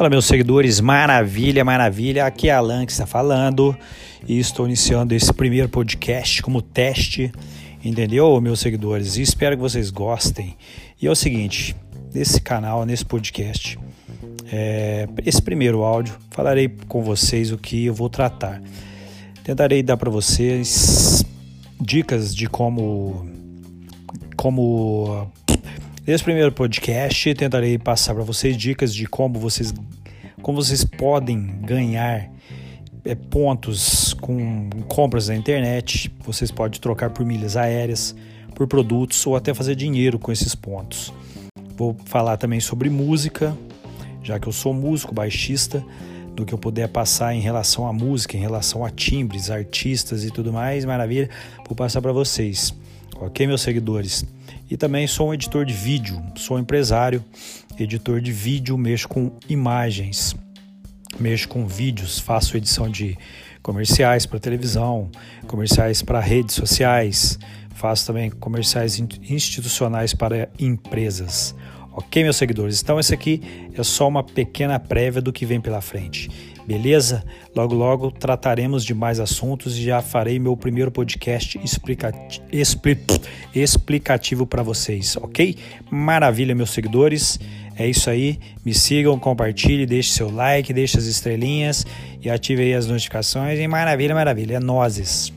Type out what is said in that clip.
Fala, meus seguidores, maravilha, maravilha. Aqui é Alan que está falando e estou iniciando esse primeiro podcast como teste, entendeu, meus seguidores? E espero que vocês gostem. E é o seguinte: nesse canal, nesse podcast, é, esse primeiro áudio, falarei com vocês o que eu vou tratar. Tentarei dar para vocês dicas de como, como Nesse primeiro podcast, tentarei passar para vocês dicas de como vocês, como vocês podem ganhar é, pontos com compras na internet. Vocês podem trocar por milhas aéreas, por produtos ou até fazer dinheiro com esses pontos. Vou falar também sobre música, já que eu sou músico, baixista, do que eu puder passar em relação à música, em relação a timbres, artistas e tudo mais, maravilha, vou passar para vocês. Ok, meus seguidores? E também sou um editor de vídeo, sou empresário, editor de vídeo, mexo com imagens, mexo com vídeos, faço edição de comerciais para televisão, comerciais para redes sociais, faço também comerciais institucionais para empresas. Ok, meus seguidores? Então, esse aqui é só uma pequena prévia do que vem pela frente. Beleza? Logo, logo trataremos de mais assuntos e já farei meu primeiro podcast explicati explicativo para vocês, ok? Maravilha, meus seguidores. É isso aí. Me sigam, compartilhe, deixe seu like, deixe as estrelinhas e ative aí as notificações. E maravilha, maravilha. É nozes.